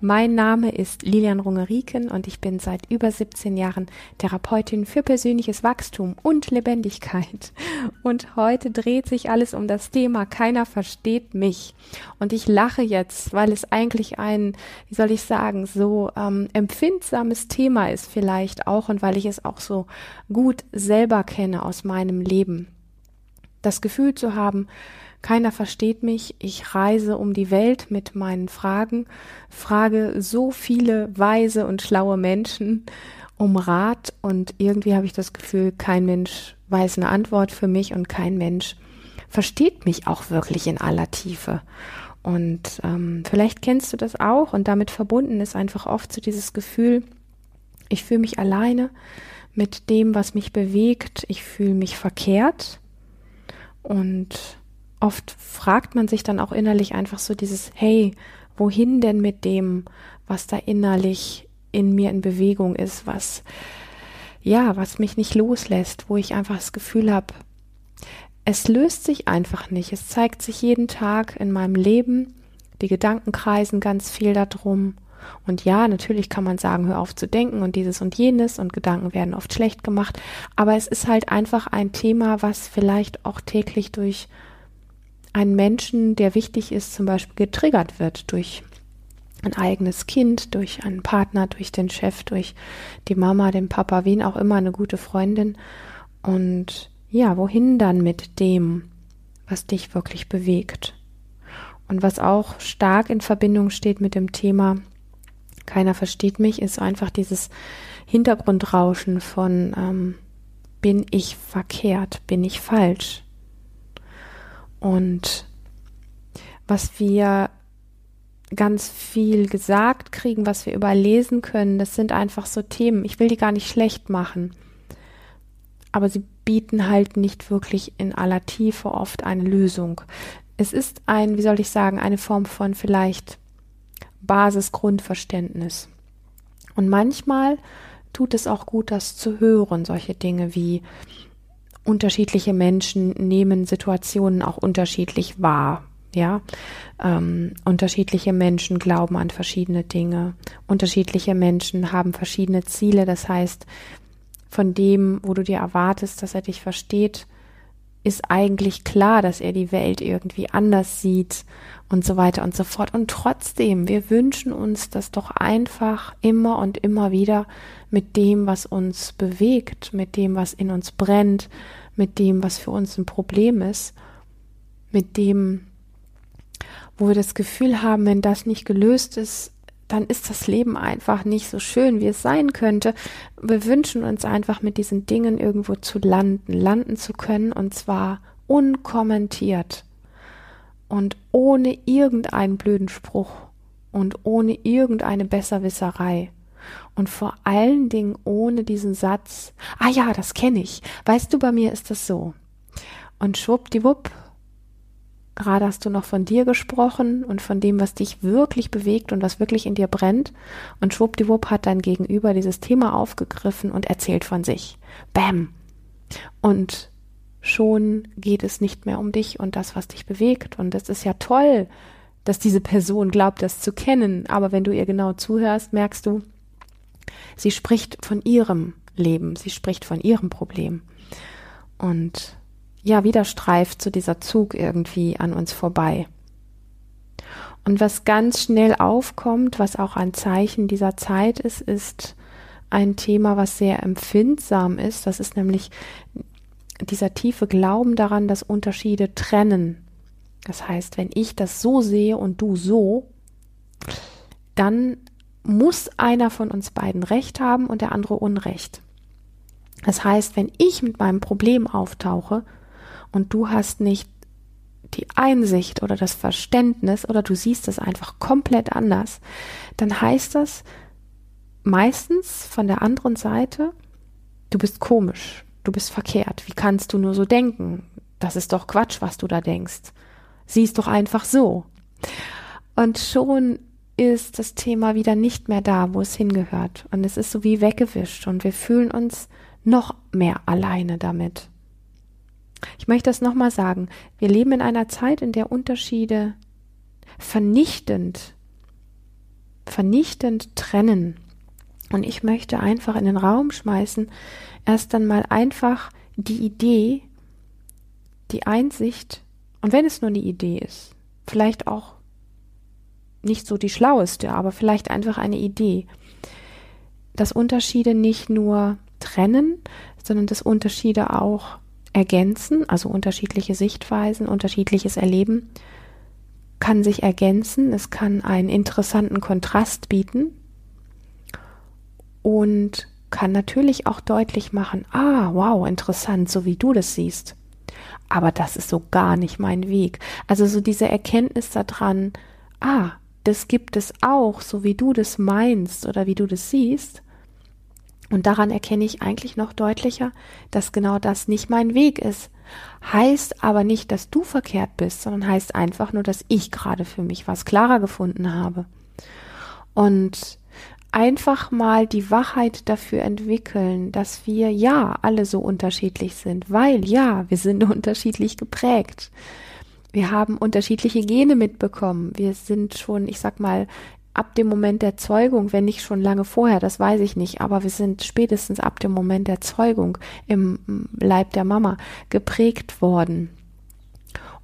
Mein Name ist Lilian Rungeriken und ich bin seit über 17 Jahren Therapeutin für persönliches Wachstum und Lebendigkeit. Und heute dreht sich alles um das Thema Keiner versteht mich. Und ich lache jetzt, weil es eigentlich ein, wie soll ich sagen, so ähm, empfindsames Thema ist vielleicht auch und weil ich es auch so gut selber kenne aus meinem Leben. Das Gefühl zu haben, keiner versteht mich. Ich reise um die Welt mit meinen Fragen, frage so viele weise und schlaue Menschen um Rat und irgendwie habe ich das Gefühl, kein Mensch weiß eine Antwort für mich und kein Mensch versteht mich auch wirklich in aller Tiefe. Und ähm, vielleicht kennst du das auch und damit verbunden ist einfach oft so dieses Gefühl, ich fühle mich alleine mit dem, was mich bewegt, ich fühle mich verkehrt und oft fragt man sich dann auch innerlich einfach so dieses, hey, wohin denn mit dem, was da innerlich in mir in Bewegung ist, was, ja, was mich nicht loslässt, wo ich einfach das Gefühl habe, es löst sich einfach nicht. Es zeigt sich jeden Tag in meinem Leben. Die Gedanken kreisen ganz viel darum. Und ja, natürlich kann man sagen, hör auf zu denken und dieses und jenes und Gedanken werden oft schlecht gemacht. Aber es ist halt einfach ein Thema, was vielleicht auch täglich durch einen Menschen, der wichtig ist, zum Beispiel getriggert wird durch ein eigenes Kind, durch einen Partner, durch den Chef, durch die Mama, den Papa, wen auch immer, eine gute Freundin. Und ja, wohin dann mit dem, was dich wirklich bewegt? Und was auch stark in Verbindung steht mit dem Thema, keiner versteht mich, ist einfach dieses Hintergrundrauschen von, ähm, bin ich verkehrt, bin ich falsch? Und was wir ganz viel gesagt kriegen, was wir überlesen können, das sind einfach so Themen. Ich will die gar nicht schlecht machen, aber sie bieten halt nicht wirklich in aller Tiefe oft eine Lösung. Es ist ein, wie soll ich sagen, eine Form von vielleicht Basisgrundverständnis. Und manchmal tut es auch gut, das zu hören, solche Dinge wie, unterschiedliche Menschen nehmen Situationen auch unterschiedlich wahr. Ja, ähm, unterschiedliche Menschen glauben an verschiedene Dinge. Unterschiedliche Menschen haben verschiedene Ziele. Das heißt, von dem, wo du dir erwartest, dass er dich versteht, ist eigentlich klar, dass er die Welt irgendwie anders sieht und so weiter und so fort. Und trotzdem, wir wünschen uns das doch einfach immer und immer wieder mit dem, was uns bewegt, mit dem, was in uns brennt, mit dem, was für uns ein Problem ist, mit dem, wo wir das Gefühl haben, wenn das nicht gelöst ist, dann ist das Leben einfach nicht so schön, wie es sein könnte. Wir wünschen uns einfach mit diesen Dingen irgendwo zu landen, landen zu können und zwar unkommentiert und ohne irgendeinen blöden Spruch und ohne irgendeine Besserwisserei. Und vor allen Dingen ohne diesen Satz, ah ja, das kenne ich. Weißt du, bei mir ist das so. Und schwuppdiwupp, gerade hast du noch von dir gesprochen und von dem, was dich wirklich bewegt und was wirklich in dir brennt. Und schwuppdiwupp hat dein Gegenüber dieses Thema aufgegriffen und erzählt von sich. Bäm. Und schon geht es nicht mehr um dich und das, was dich bewegt. Und es ist ja toll, dass diese Person glaubt, das zu kennen. Aber wenn du ihr genau zuhörst, merkst du, Sie spricht von ihrem Leben, sie spricht von ihrem Problem. Und ja, wieder streift so dieser Zug irgendwie an uns vorbei. Und was ganz schnell aufkommt, was auch ein Zeichen dieser Zeit ist, ist ein Thema, was sehr empfindsam ist. Das ist nämlich dieser tiefe Glauben daran, dass Unterschiede trennen. Das heißt, wenn ich das so sehe und du so, dann muss einer von uns beiden Recht haben und der andere Unrecht. Das heißt, wenn ich mit meinem Problem auftauche und du hast nicht die Einsicht oder das Verständnis oder du siehst es einfach komplett anders, dann heißt das meistens von der anderen Seite, du bist komisch, du bist verkehrt, wie kannst du nur so denken? das ist doch Quatsch, was du da denkst. Siehst doch einfach so. Und schon ist das Thema wieder nicht mehr da, wo es hingehört. Und es ist so wie weggewischt und wir fühlen uns noch mehr alleine damit. Ich möchte das nochmal sagen. Wir leben in einer Zeit, in der Unterschiede vernichtend, vernichtend trennen. Und ich möchte einfach in den Raum schmeißen, erst dann mal einfach die Idee, die Einsicht, und wenn es nur eine Idee ist, vielleicht auch nicht so die schlaueste, aber vielleicht einfach eine Idee, dass Unterschiede nicht nur trennen, sondern dass Unterschiede auch ergänzen, also unterschiedliche Sichtweisen, unterschiedliches Erleben kann sich ergänzen, es kann einen interessanten Kontrast bieten und kann natürlich auch deutlich machen, ah, wow, interessant, so wie du das siehst. Aber das ist so gar nicht mein Weg. Also so diese Erkenntnis daran, ah, das gibt es auch, so wie du das meinst oder wie du das siehst. Und daran erkenne ich eigentlich noch deutlicher, dass genau das nicht mein Weg ist. Heißt aber nicht, dass du verkehrt bist, sondern heißt einfach nur, dass ich gerade für mich was klarer gefunden habe. Und einfach mal die Wachheit dafür entwickeln, dass wir ja alle so unterschiedlich sind, weil ja, wir sind unterschiedlich geprägt. Wir haben unterschiedliche Gene mitbekommen. Wir sind schon, ich sag mal, ab dem Moment der Zeugung, wenn nicht schon lange vorher, das weiß ich nicht, aber wir sind spätestens ab dem Moment der Zeugung im Leib der Mama geprägt worden.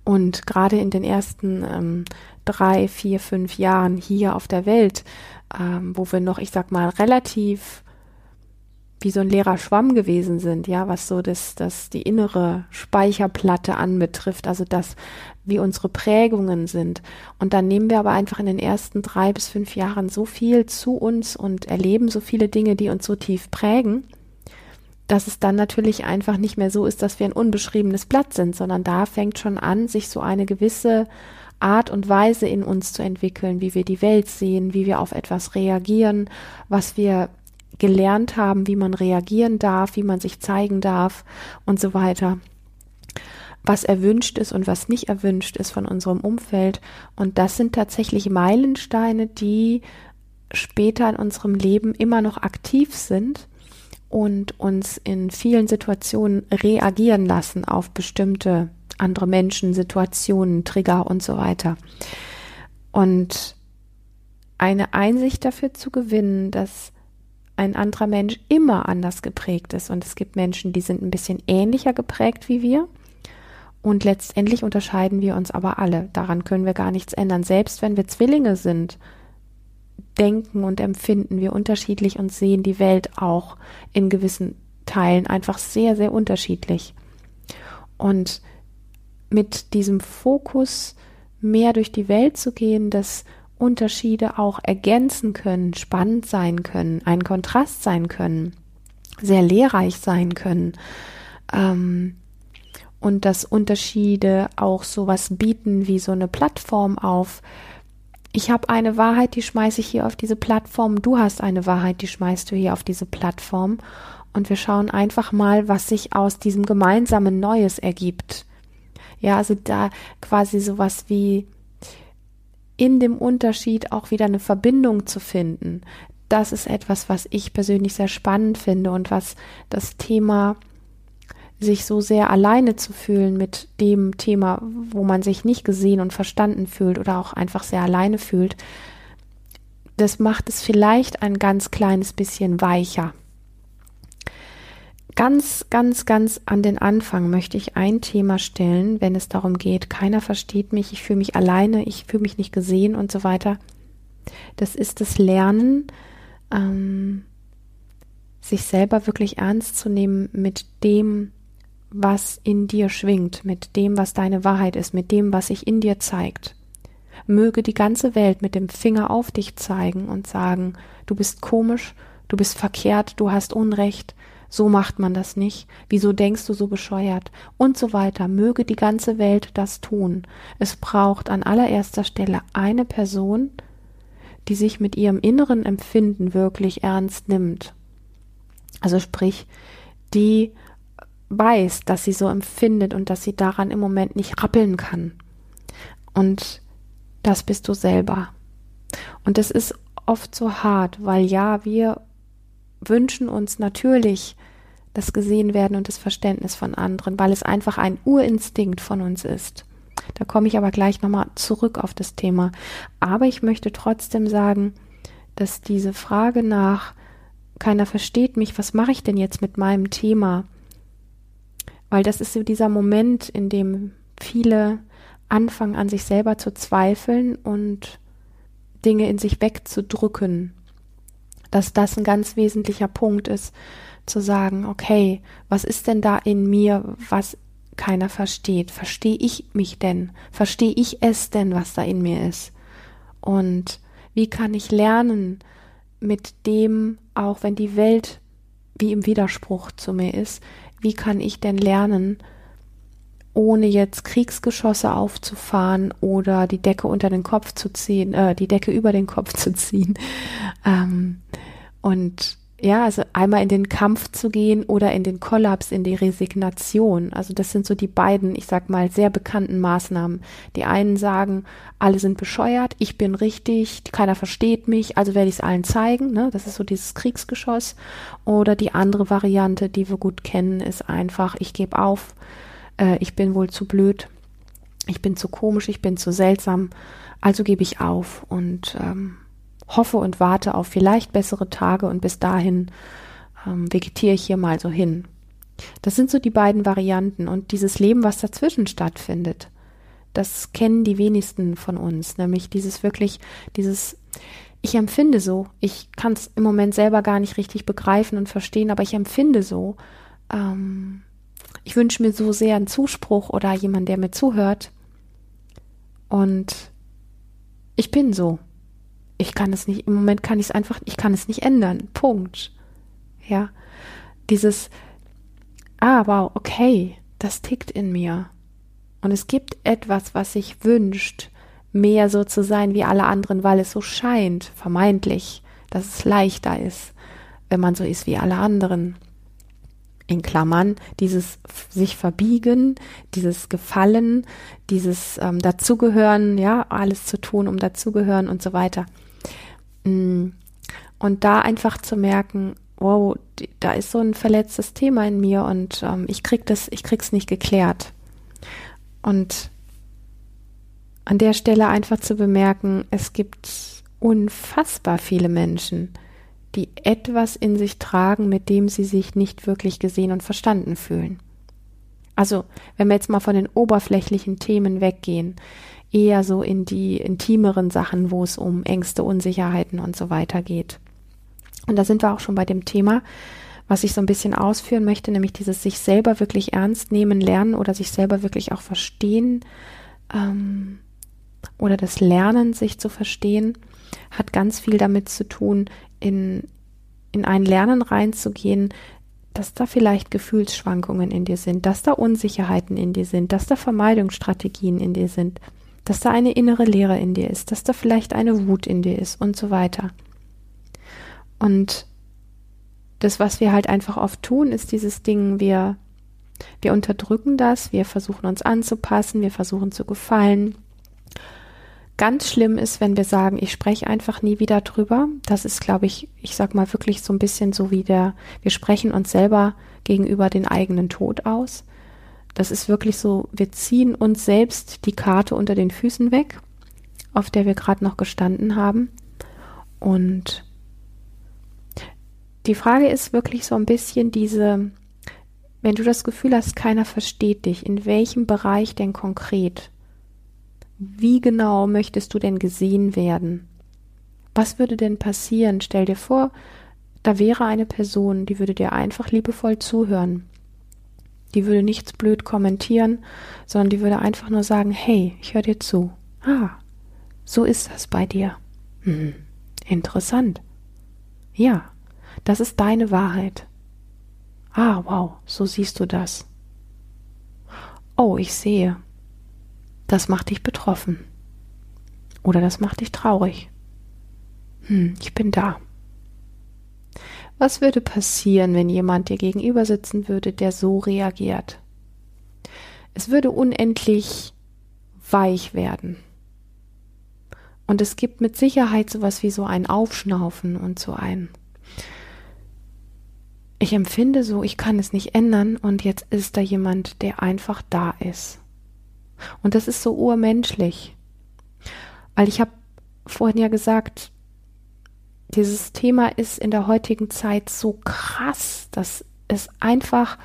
Und gerade in den ersten ähm, drei, vier, fünf Jahren hier auf der Welt, ähm, wo wir noch, ich sag mal, relativ wie so ein leerer Schwamm gewesen sind, ja, was so das, das die innere Speicherplatte anbetrifft, also das, wie unsere Prägungen sind. Und dann nehmen wir aber einfach in den ersten drei bis fünf Jahren so viel zu uns und erleben so viele Dinge, die uns so tief prägen, dass es dann natürlich einfach nicht mehr so ist, dass wir ein unbeschriebenes Blatt sind, sondern da fängt schon an, sich so eine gewisse Art und Weise in uns zu entwickeln, wie wir die Welt sehen, wie wir auf etwas reagieren, was wir gelernt haben, wie man reagieren darf, wie man sich zeigen darf und so weiter. Was erwünscht ist und was nicht erwünscht ist von unserem Umfeld. Und das sind tatsächlich Meilensteine, die später in unserem Leben immer noch aktiv sind und uns in vielen Situationen reagieren lassen auf bestimmte andere Menschen, Situationen, Trigger und so weiter. Und eine Einsicht dafür zu gewinnen, dass ein anderer Mensch immer anders geprägt ist. Und es gibt Menschen, die sind ein bisschen ähnlicher geprägt wie wir. Und letztendlich unterscheiden wir uns aber alle. Daran können wir gar nichts ändern. Selbst wenn wir Zwillinge sind, denken und empfinden wir unterschiedlich und sehen die Welt auch in gewissen Teilen einfach sehr, sehr unterschiedlich. Und mit diesem Fokus mehr durch die Welt zu gehen, dass Unterschiede auch ergänzen können, spannend sein können, ein Kontrast sein können, sehr lehrreich sein können. Ähm, und dass Unterschiede auch sowas bieten wie so eine Plattform auf. Ich habe eine Wahrheit, die schmeiße ich hier auf diese Plattform. Du hast eine Wahrheit, die schmeißt du hier auf diese Plattform. Und wir schauen einfach mal, was sich aus diesem gemeinsamen Neues ergibt. Ja, also da quasi sowas wie in dem Unterschied auch wieder eine Verbindung zu finden. Das ist etwas, was ich persönlich sehr spannend finde und was das Thema sich so sehr alleine zu fühlen mit dem Thema, wo man sich nicht gesehen und verstanden fühlt oder auch einfach sehr alleine fühlt, das macht es vielleicht ein ganz kleines bisschen weicher. Ganz, ganz, ganz an den Anfang möchte ich ein Thema stellen, wenn es darum geht, keiner versteht mich, ich fühle mich alleine, ich fühle mich nicht gesehen und so weiter. Das ist das Lernen, ähm, sich selber wirklich ernst zu nehmen mit dem, was in dir schwingt, mit dem, was deine Wahrheit ist, mit dem, was sich in dir zeigt. Möge die ganze Welt mit dem Finger auf dich zeigen und sagen, du bist komisch, du bist verkehrt, du hast Unrecht, so macht man das nicht, wieso denkst du so bescheuert und so weiter. Möge die ganze Welt das tun. Es braucht an allererster Stelle eine Person, die sich mit ihrem inneren Empfinden wirklich ernst nimmt. Also sprich, die weiß, dass sie so empfindet und dass sie daran im Moment nicht rappeln kann. Und das bist du selber. Und das ist oft so hart, weil ja, wir wünschen uns natürlich das gesehen werden und das Verständnis von anderen, weil es einfach ein Urinstinkt von uns ist. Da komme ich aber gleich nochmal zurück auf das Thema. Aber ich möchte trotzdem sagen, dass diese Frage nach, keiner versteht mich, was mache ich denn jetzt mit meinem Thema? Weil das ist so dieser Moment, in dem viele anfangen an sich selber zu zweifeln und Dinge in sich wegzudrücken. Dass das ein ganz wesentlicher Punkt ist, zu sagen, okay, was ist denn da in mir, was keiner versteht? Verstehe ich mich denn? Verstehe ich es denn, was da in mir ist? Und wie kann ich lernen, mit dem, auch wenn die Welt wie im Widerspruch zu mir ist, wie kann ich denn lernen, ohne jetzt Kriegsgeschosse aufzufahren oder die Decke unter den Kopf zu ziehen, äh, die Decke über den Kopf zu ziehen. Ähm, und ja, also einmal in den Kampf zu gehen oder in den Kollaps, in die Resignation. Also das sind so die beiden, ich sag mal, sehr bekannten Maßnahmen. Die einen sagen, alle sind bescheuert, ich bin richtig, keiner versteht mich, also werde ich es allen zeigen. Ne? Das ist so dieses Kriegsgeschoss. Oder die andere Variante, die wir gut kennen, ist einfach, ich gebe auf, äh, ich bin wohl zu blöd, ich bin zu komisch, ich bin zu seltsam, also gebe ich auf und ähm, hoffe und warte auf vielleicht bessere Tage und bis dahin ähm, vegetiere ich hier mal so hin. Das sind so die beiden Varianten und dieses Leben, was dazwischen stattfindet, das kennen die wenigsten von uns, nämlich dieses wirklich, dieses, ich empfinde so, ich kann es im Moment selber gar nicht richtig begreifen und verstehen, aber ich empfinde so, ähm, ich wünsche mir so sehr einen Zuspruch oder jemand, der mir zuhört. Und ich bin so ich kann es nicht, im Moment kann ich es einfach, ich kann es nicht ändern. Punkt. Ja. Dieses, ah, wow, okay, das tickt in mir. Und es gibt etwas, was sich wünscht, mehr so zu sein wie alle anderen, weil es so scheint, vermeintlich, dass es leichter ist, wenn man so ist wie alle anderen. In Klammern, dieses sich verbiegen, dieses Gefallen, dieses ähm, Dazugehören, ja, alles zu tun, um dazugehören und so weiter. Mm. Und da einfach zu merken, wow, da ist so ein verletztes Thema in mir und ähm, ich krieg das, ich krieg's nicht geklärt. Und an der Stelle einfach zu bemerken, es gibt unfassbar viele Menschen, die etwas in sich tragen, mit dem sie sich nicht wirklich gesehen und verstanden fühlen. Also, wenn wir jetzt mal von den oberflächlichen Themen weggehen, eher so in die intimeren Sachen, wo es um Ängste, Unsicherheiten und so weiter geht. Und da sind wir auch schon bei dem Thema, was ich so ein bisschen ausführen möchte, nämlich dieses sich selber wirklich ernst nehmen, lernen oder sich selber wirklich auch verstehen ähm, oder das Lernen, sich zu verstehen, hat ganz viel damit zu tun, in, in ein Lernen reinzugehen, dass da vielleicht Gefühlsschwankungen in dir sind, dass da Unsicherheiten in dir sind, dass da Vermeidungsstrategien in dir sind, dass da eine innere Leere in dir ist, dass da vielleicht eine Wut in dir ist und so weiter. Und das, was wir halt einfach oft tun, ist dieses Ding, wir, wir unterdrücken das, wir versuchen uns anzupassen, wir versuchen zu gefallen. Ganz schlimm ist, wenn wir sagen, ich spreche einfach nie wieder drüber. Das ist, glaube ich, ich sag mal wirklich so ein bisschen so wie der, wir sprechen uns selber gegenüber den eigenen Tod aus. Das ist wirklich so, wir ziehen uns selbst die Karte unter den Füßen weg, auf der wir gerade noch gestanden haben. Und die Frage ist wirklich so ein bisschen diese, wenn du das Gefühl hast, keiner versteht dich, in welchem Bereich denn konkret? Wie genau möchtest du denn gesehen werden? Was würde denn passieren? Stell dir vor, da wäre eine Person, die würde dir einfach liebevoll zuhören die würde nichts blöd kommentieren, sondern die würde einfach nur sagen, hey, ich höre dir zu. Ah, so ist das bei dir. Hm, interessant. Ja, das ist deine Wahrheit. Ah, wow, so siehst du das. Oh, ich sehe. Das macht dich betroffen. Oder das macht dich traurig. Hm, ich bin da. Was würde passieren, wenn jemand dir gegenüber sitzen würde, der so reagiert? Es würde unendlich weich werden. Und es gibt mit Sicherheit sowas wie so ein Aufschnaufen und so ein ich empfinde so, ich kann es nicht ändern und jetzt ist da jemand, der einfach da ist. Und das ist so urmenschlich. Weil ich habe vorhin ja gesagt, dieses Thema ist in der heutigen Zeit so krass, dass es einfach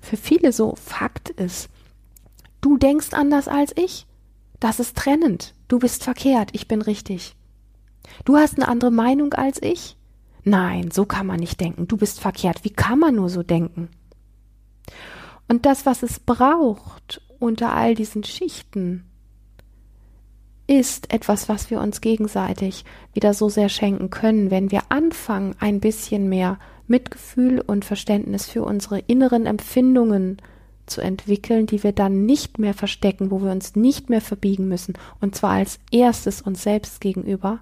für viele so Fakt ist. Du denkst anders als ich. Das ist trennend. Du bist verkehrt, ich bin richtig. Du hast eine andere Meinung als ich. Nein, so kann man nicht denken. Du bist verkehrt. Wie kann man nur so denken? Und das, was es braucht unter all diesen Schichten, ist etwas, was wir uns gegenseitig wieder so sehr schenken können, wenn wir anfangen, ein bisschen mehr Mitgefühl und Verständnis für unsere inneren Empfindungen zu entwickeln, die wir dann nicht mehr verstecken, wo wir uns nicht mehr verbiegen müssen, und zwar als erstes uns selbst gegenüber,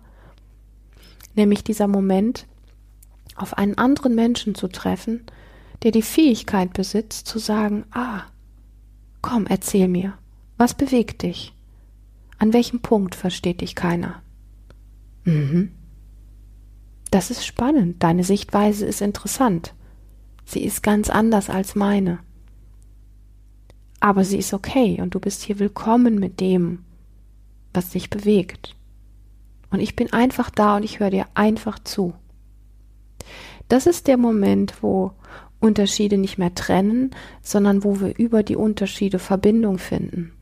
nämlich dieser Moment, auf einen anderen Menschen zu treffen, der die Fähigkeit besitzt zu sagen, ah, komm, erzähl mir, was bewegt dich? An welchem Punkt versteht dich keiner? Mhm. Das ist spannend, deine Sichtweise ist interessant. Sie ist ganz anders als meine. Aber sie ist okay und du bist hier willkommen mit dem, was dich bewegt. Und ich bin einfach da und ich höre dir einfach zu. Das ist der Moment, wo Unterschiede nicht mehr trennen, sondern wo wir über die Unterschiede Verbindung finden.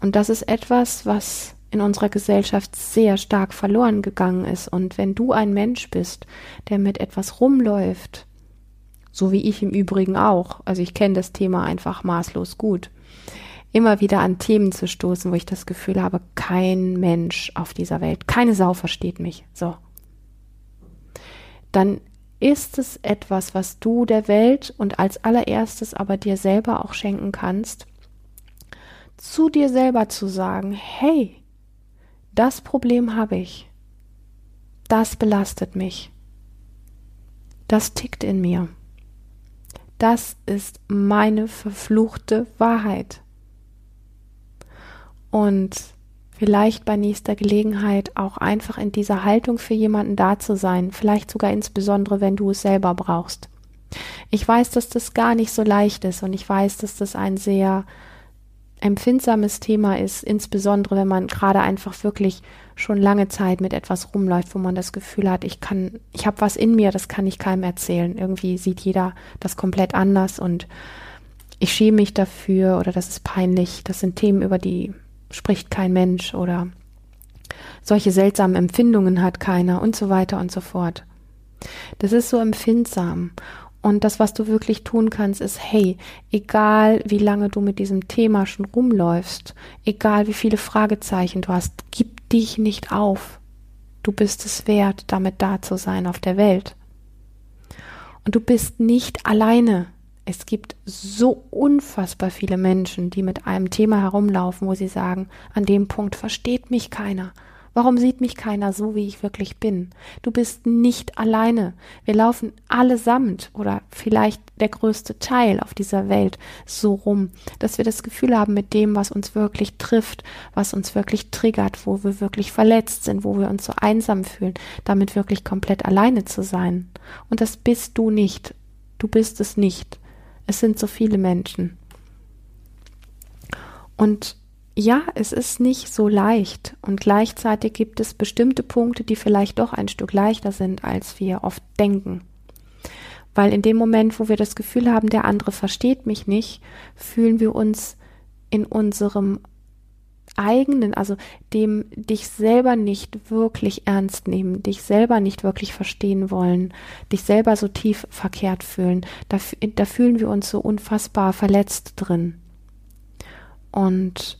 Und das ist etwas, was in unserer Gesellschaft sehr stark verloren gegangen ist. Und wenn du ein Mensch bist, der mit etwas rumläuft, so wie ich im Übrigen auch, also ich kenne das Thema einfach maßlos gut, immer wieder an Themen zu stoßen, wo ich das Gefühl habe, kein Mensch auf dieser Welt, keine Sau versteht mich, so. Dann ist es etwas, was du der Welt und als allererstes aber dir selber auch schenken kannst, zu dir selber zu sagen, hey, das Problem habe ich, das belastet mich, das tickt in mir, das ist meine verfluchte Wahrheit. Und vielleicht bei nächster Gelegenheit auch einfach in dieser Haltung für jemanden da zu sein, vielleicht sogar insbesondere, wenn du es selber brauchst. Ich weiß, dass das gar nicht so leicht ist und ich weiß, dass das ein sehr empfindsames Thema ist, insbesondere wenn man gerade einfach wirklich schon lange Zeit mit etwas rumläuft, wo man das Gefühl hat, ich kann, ich habe was in mir, das kann ich keinem erzählen. Irgendwie sieht jeder das komplett anders und ich schäme mich dafür oder das ist peinlich. Das sind Themen, über die spricht kein Mensch oder solche seltsamen Empfindungen hat keiner und so weiter und so fort. Das ist so empfindsam. Und das, was du wirklich tun kannst, ist, hey, egal wie lange du mit diesem Thema schon rumläufst, egal wie viele Fragezeichen du hast, gib dich nicht auf. Du bist es wert, damit da zu sein auf der Welt. Und du bist nicht alleine es gibt so unfassbar viele Menschen, die mit einem Thema herumlaufen, wo sie sagen, an dem Punkt versteht mich keiner. Warum sieht mich keiner so, wie ich wirklich bin? Du bist nicht alleine. Wir laufen allesamt oder vielleicht der größte Teil auf dieser Welt so rum, dass wir das Gefühl haben, mit dem, was uns wirklich trifft, was uns wirklich triggert, wo wir wirklich verletzt sind, wo wir uns so einsam fühlen, damit wirklich komplett alleine zu sein. Und das bist du nicht. Du bist es nicht. Es sind so viele Menschen. Und ja, es ist nicht so leicht und gleichzeitig gibt es bestimmte Punkte, die vielleicht doch ein Stück leichter sind, als wir oft denken. Weil in dem Moment, wo wir das Gefühl haben, der andere versteht mich nicht, fühlen wir uns in unserem eigenen, also dem dich selber nicht wirklich ernst nehmen, dich selber nicht wirklich verstehen wollen, dich selber so tief verkehrt fühlen, da, da fühlen wir uns so unfassbar verletzt drin. Und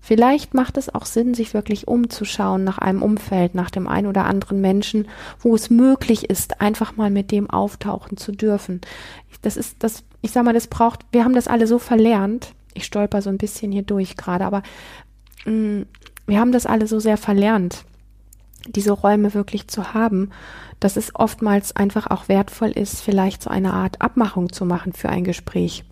vielleicht macht es auch Sinn, sich wirklich umzuschauen nach einem Umfeld, nach dem einen oder anderen Menschen, wo es möglich ist, einfach mal mit dem auftauchen zu dürfen. Das ist das, ich sag mal, das braucht, wir haben das alle so verlernt, ich stolper so ein bisschen hier durch gerade, aber wir haben das alle so sehr verlernt, diese Räume wirklich zu haben, dass es oftmals einfach auch wertvoll ist, vielleicht so eine Art Abmachung zu machen für ein Gespräch.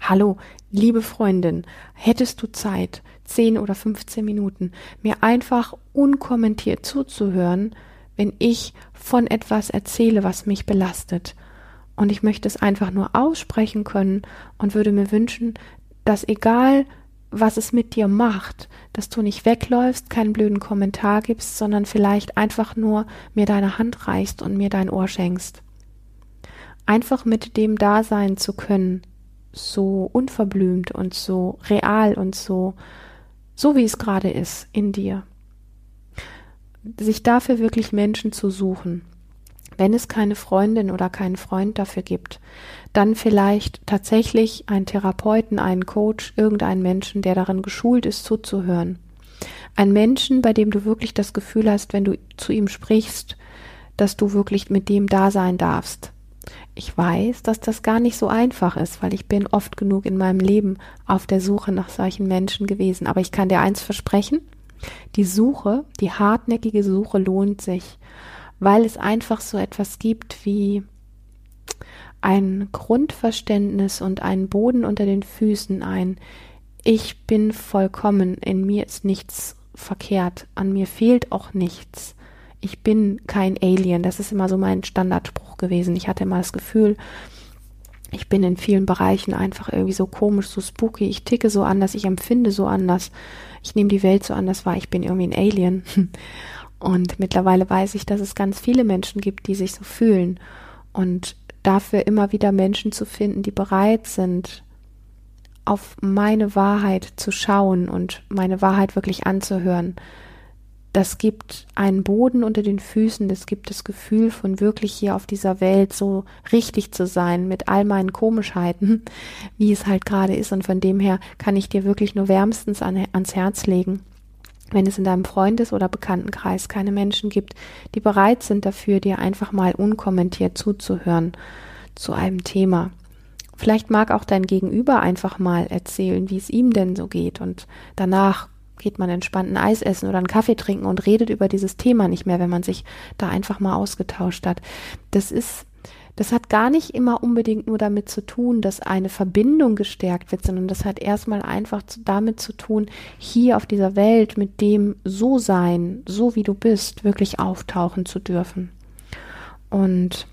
Hallo, liebe Freundin, hättest du Zeit, 10 oder 15 Minuten, mir einfach unkommentiert zuzuhören, wenn ich von etwas erzähle, was mich belastet. Und ich möchte es einfach nur aussprechen können und würde mir wünschen, dass egal, was es mit dir macht, dass du nicht wegläufst, keinen blöden Kommentar gibst, sondern vielleicht einfach nur mir deine Hand reichst und mir dein Ohr schenkst. Einfach mit dem da sein zu können, so unverblümt und so real und so, so wie es gerade ist in dir. Sich dafür wirklich Menschen zu suchen. Wenn es keine Freundin oder keinen Freund dafür gibt, dann vielleicht tatsächlich einen Therapeuten, einen Coach, irgendeinen Menschen, der darin geschult ist, zuzuhören. Ein Menschen, bei dem du wirklich das Gefühl hast, wenn du zu ihm sprichst, dass du wirklich mit dem da sein darfst. Ich weiß, dass das gar nicht so einfach ist, weil ich bin oft genug in meinem Leben auf der Suche nach solchen Menschen gewesen. Aber ich kann dir eins versprechen, die Suche, die hartnäckige Suche lohnt sich, weil es einfach so etwas gibt wie ein Grundverständnis und einen Boden unter den Füßen, ein Ich bin vollkommen, in mir ist nichts verkehrt, an mir fehlt auch nichts. Ich bin kein Alien, das ist immer so mein Standardspruch gewesen. Ich hatte immer das Gefühl, ich bin in vielen Bereichen einfach irgendwie so komisch, so spooky, ich ticke so anders, ich empfinde so anders, ich nehme die Welt so anders wahr, ich bin irgendwie ein Alien. Und mittlerweile weiß ich, dass es ganz viele Menschen gibt, die sich so fühlen. Und dafür immer wieder Menschen zu finden, die bereit sind, auf meine Wahrheit zu schauen und meine Wahrheit wirklich anzuhören. Das gibt einen Boden unter den Füßen, das gibt das Gefühl von wirklich hier auf dieser Welt so richtig zu sein mit all meinen Komischheiten, wie es halt gerade ist. Und von dem her kann ich dir wirklich nur wärmstens an, ans Herz legen, wenn es in deinem Freundes- oder Bekanntenkreis keine Menschen gibt, die bereit sind dafür, dir einfach mal unkommentiert zuzuhören zu einem Thema. Vielleicht mag auch dein Gegenüber einfach mal erzählen, wie es ihm denn so geht und danach geht man entspannt ein Eis essen oder einen Kaffee trinken und redet über dieses Thema nicht mehr, wenn man sich da einfach mal ausgetauscht hat. Das ist das hat gar nicht immer unbedingt nur damit zu tun, dass eine Verbindung gestärkt wird, sondern das hat erstmal einfach damit zu tun, hier auf dieser Welt mit dem so sein, so wie du bist, wirklich auftauchen zu dürfen. Und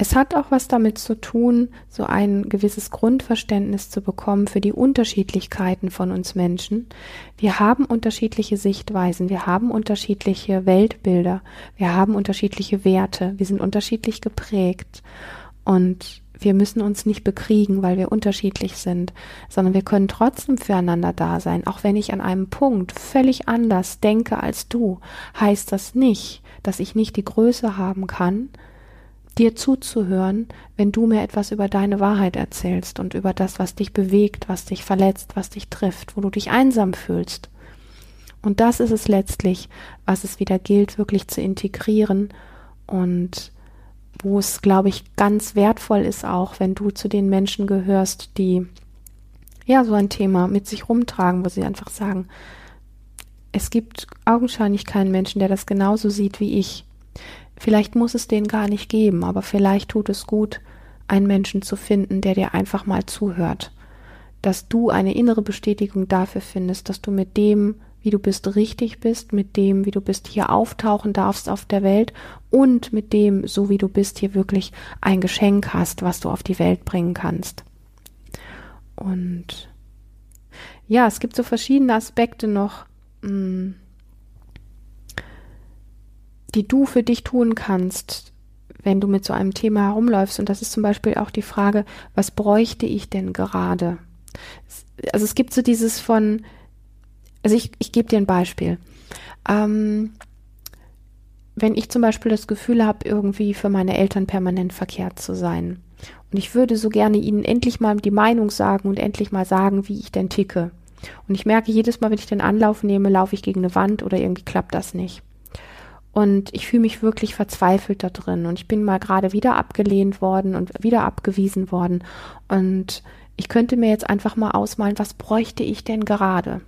es hat auch was damit zu tun, so ein gewisses Grundverständnis zu bekommen für die Unterschiedlichkeiten von uns Menschen. Wir haben unterschiedliche Sichtweisen, wir haben unterschiedliche Weltbilder, wir haben unterschiedliche Werte, wir sind unterschiedlich geprägt und wir müssen uns nicht bekriegen, weil wir unterschiedlich sind, sondern wir können trotzdem füreinander da sein. Auch wenn ich an einem Punkt völlig anders denke als du, heißt das nicht, dass ich nicht die Größe haben kann, dir zuzuhören, wenn du mir etwas über deine Wahrheit erzählst und über das, was dich bewegt, was dich verletzt, was dich trifft, wo du dich einsam fühlst. Und das ist es letztlich, was es wieder gilt, wirklich zu integrieren und wo es, glaube ich, ganz wertvoll ist auch, wenn du zu den Menschen gehörst, die ja so ein Thema mit sich rumtragen, wo sie einfach sagen, es gibt augenscheinlich keinen Menschen, der das genauso sieht wie ich. Vielleicht muss es den gar nicht geben, aber vielleicht tut es gut, einen Menschen zu finden, der dir einfach mal zuhört. Dass du eine innere Bestätigung dafür findest, dass du mit dem, wie du bist, richtig bist, mit dem, wie du bist, hier auftauchen darfst auf der Welt und mit dem, so wie du bist, hier wirklich ein Geschenk hast, was du auf die Welt bringen kannst. Und ja, es gibt so verschiedene Aspekte noch, mh, hm, die du für dich tun kannst, wenn du mit so einem Thema herumläufst. Und das ist zum Beispiel auch die Frage, was bräuchte ich denn gerade? Also es gibt so dieses von, also ich, ich gebe dir ein Beispiel. Ähm, wenn ich zum Beispiel das Gefühl habe, irgendwie für meine Eltern permanent verkehrt zu sein. Und ich würde so gerne ihnen endlich mal die Meinung sagen und endlich mal sagen, wie ich denn ticke. Und ich merke jedes Mal, wenn ich den Anlauf nehme, laufe ich gegen eine Wand oder irgendwie klappt das nicht. Und ich fühle mich wirklich verzweifelt da drin. Und ich bin mal gerade wieder abgelehnt worden und wieder abgewiesen worden. Und ich könnte mir jetzt einfach mal ausmalen, was bräuchte ich denn gerade?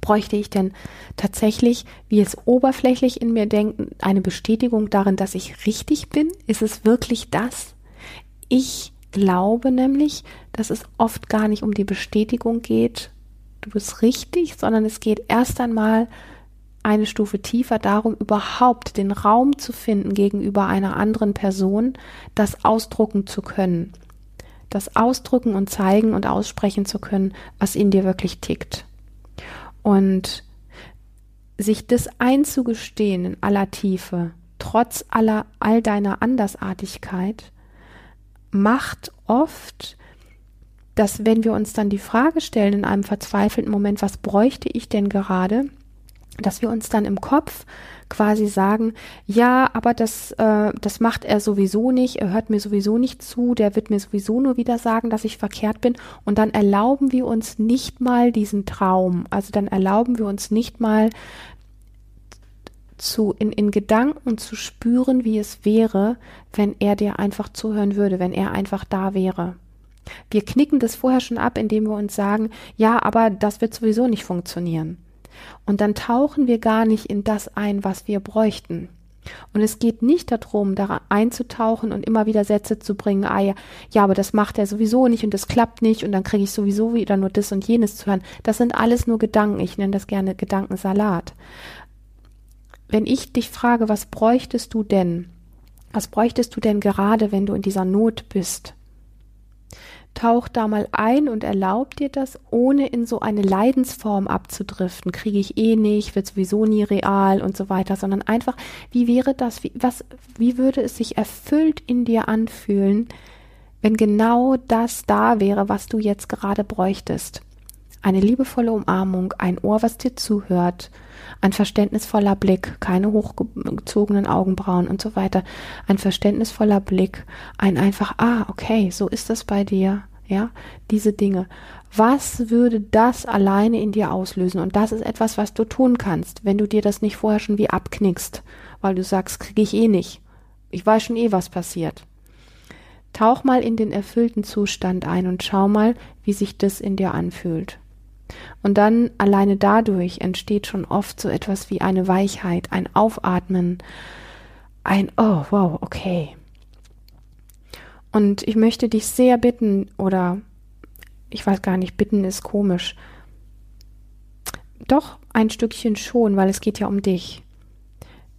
Bräuchte ich denn tatsächlich, wie es oberflächlich in mir denken, eine Bestätigung darin, dass ich richtig bin? Ist es wirklich das? Ich glaube nämlich, dass es oft gar nicht um die Bestätigung geht, du bist richtig, sondern es geht erst einmal eine Stufe tiefer darum, überhaupt den Raum zu finden gegenüber einer anderen Person, das ausdrucken zu können. Das ausdrücken und zeigen und aussprechen zu können, was in dir wirklich tickt. Und sich das einzugestehen in aller Tiefe, trotz aller, all deiner Andersartigkeit, macht oft, dass wenn wir uns dann die Frage stellen in einem verzweifelten Moment, was bräuchte ich denn gerade, dass wir uns dann im Kopf quasi sagen, ja, aber das, äh, das macht er sowieso nicht, er hört mir sowieso nicht zu, der wird mir sowieso nur wieder sagen, dass ich verkehrt bin. Und dann erlauben wir uns nicht mal diesen Traum. Also dann erlauben wir uns nicht mal zu, in, in Gedanken zu spüren, wie es wäre, wenn er dir einfach zuhören würde, wenn er einfach da wäre. Wir knicken das vorher schon ab, indem wir uns sagen, ja, aber das wird sowieso nicht funktionieren. Und dann tauchen wir gar nicht in das ein, was wir bräuchten. Und es geht nicht darum, da einzutauchen und immer wieder Sätze zu bringen, ah ja, ja, aber das macht er sowieso nicht und das klappt nicht und dann kriege ich sowieso wieder nur das und jenes zu hören. Das sind alles nur Gedanken. Ich nenne das gerne Gedankensalat. Wenn ich dich frage, was bräuchtest du denn? Was bräuchtest du denn gerade, wenn du in dieser Not bist? Tauch da mal ein und erlaub dir das, ohne in so eine Leidensform abzudriften. Kriege ich eh nicht, wird sowieso nie real und so weiter, sondern einfach, wie wäre das, wie, was, wie würde es sich erfüllt in dir anfühlen, wenn genau das da wäre, was du jetzt gerade bräuchtest? Eine liebevolle Umarmung, ein Ohr, was dir zuhört, ein verständnisvoller Blick, keine hochgezogenen Augenbrauen und so weiter, ein verständnisvoller Blick, ein einfach, ah, okay, so ist das bei dir, ja, diese Dinge. Was würde das alleine in dir auslösen? Und das ist etwas, was du tun kannst, wenn du dir das nicht vorher schon wie abknickst, weil du sagst, kriege ich eh nicht. Ich weiß schon eh, was passiert. Tauch mal in den erfüllten Zustand ein und schau mal, wie sich das in dir anfühlt. Und dann alleine dadurch entsteht schon oft so etwas wie eine Weichheit, ein Aufatmen, ein Oh, wow, okay. Und ich möchte dich sehr bitten, oder ich weiß gar nicht, bitten ist komisch. Doch ein Stückchen schon, weil es geht ja um dich.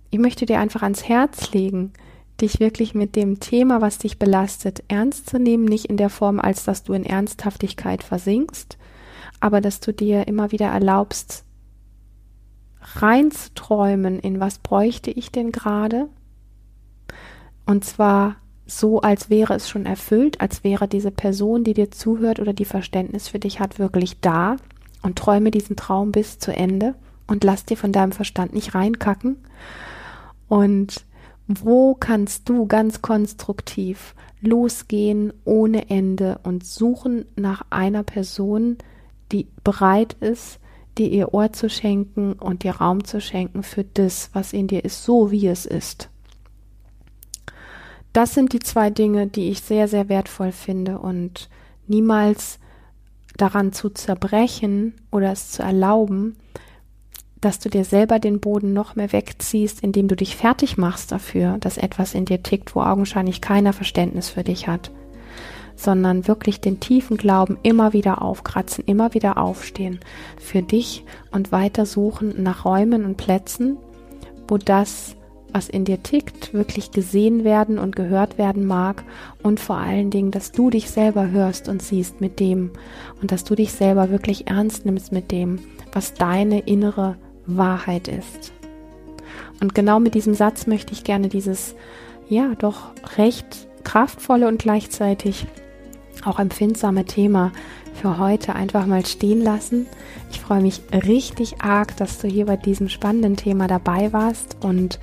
Ich möchte dir einfach ans Herz legen, dich wirklich mit dem Thema, was dich belastet, ernst zu nehmen, nicht in der Form, als dass du in Ernsthaftigkeit versinkst, aber dass du dir immer wieder erlaubst, reinzuträumen, in was bräuchte ich denn gerade? Und zwar so, als wäre es schon erfüllt, als wäre diese Person, die dir zuhört oder die Verständnis für dich hat, wirklich da und träume diesen Traum bis zu Ende und lass dir von deinem Verstand nicht reinkacken. Und wo kannst du ganz konstruktiv losgehen ohne Ende und suchen nach einer Person, die bereit ist, dir ihr Ohr zu schenken und dir Raum zu schenken für das, was in dir ist, so wie es ist. Das sind die zwei Dinge, die ich sehr, sehr wertvoll finde und niemals daran zu zerbrechen oder es zu erlauben, dass du dir selber den Boden noch mehr wegziehst, indem du dich fertig machst dafür, dass etwas in dir tickt, wo augenscheinlich keiner Verständnis für dich hat sondern wirklich den tiefen Glauben immer wieder aufkratzen, immer wieder aufstehen für dich und weiter suchen nach Räumen und Plätzen, wo das, was in dir tickt, wirklich gesehen werden und gehört werden mag und vor allen Dingen, dass du dich selber hörst und siehst mit dem und dass du dich selber wirklich ernst nimmst mit dem, was deine innere Wahrheit ist. Und genau mit diesem Satz möchte ich gerne dieses, ja, doch recht kraftvolle und gleichzeitig auch empfindsame Thema für heute einfach mal stehen lassen. Ich freue mich richtig arg, dass du hier bei diesem spannenden Thema dabei warst und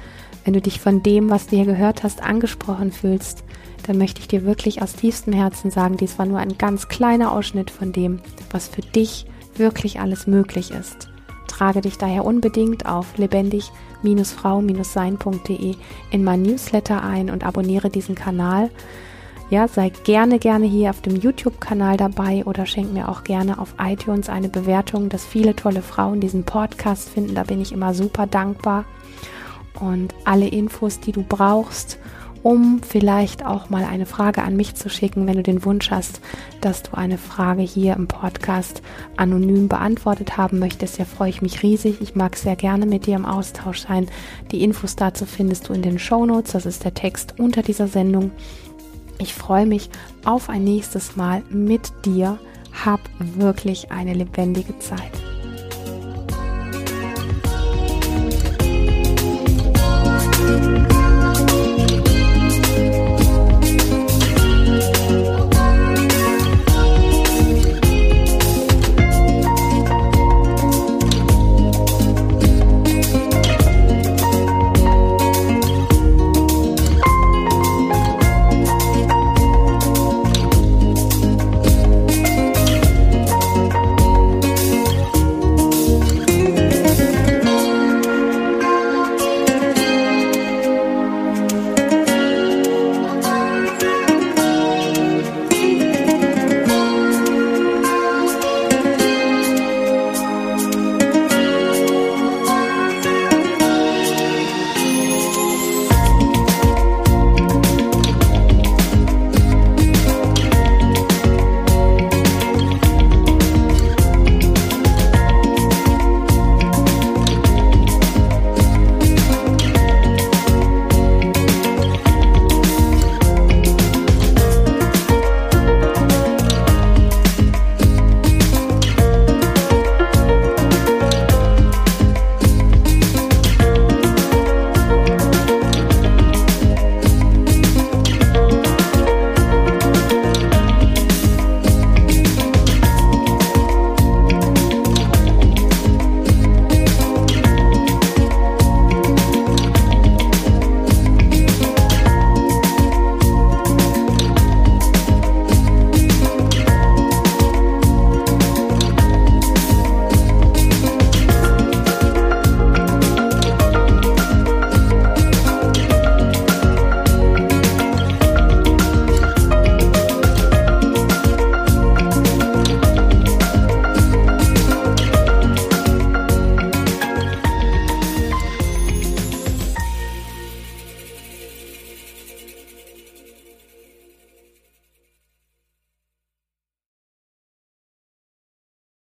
wenn du dich von dem, was du hier gehört hast, angesprochen fühlst, dann möchte ich dir wirklich aus tiefstem Herzen sagen, dies war nur ein ganz kleiner Ausschnitt von dem, was für dich wirklich alles möglich ist. Trage dich daher unbedingt auf lebendig-frau-sein.de in mein Newsletter ein und abonniere diesen Kanal Ja, sei gerne, gerne hier auf dem YouTube-Kanal dabei oder schenk mir auch gerne auf iTunes eine Bewertung, dass viele tolle Frauen diesen Podcast finden. Da bin ich immer super dankbar. Und alle Infos, die du brauchst, um vielleicht auch mal eine Frage an mich zu schicken, wenn du den Wunsch hast, dass du eine Frage hier im Podcast anonym beantwortet haben möchtest. Ja, freue ich mich riesig. Ich mag sehr gerne mit dir im Austausch sein. Die Infos dazu findest du in den Show Notes. Das ist der Text unter dieser Sendung. Ich freue mich auf ein nächstes Mal mit dir. Hab wirklich eine lebendige Zeit.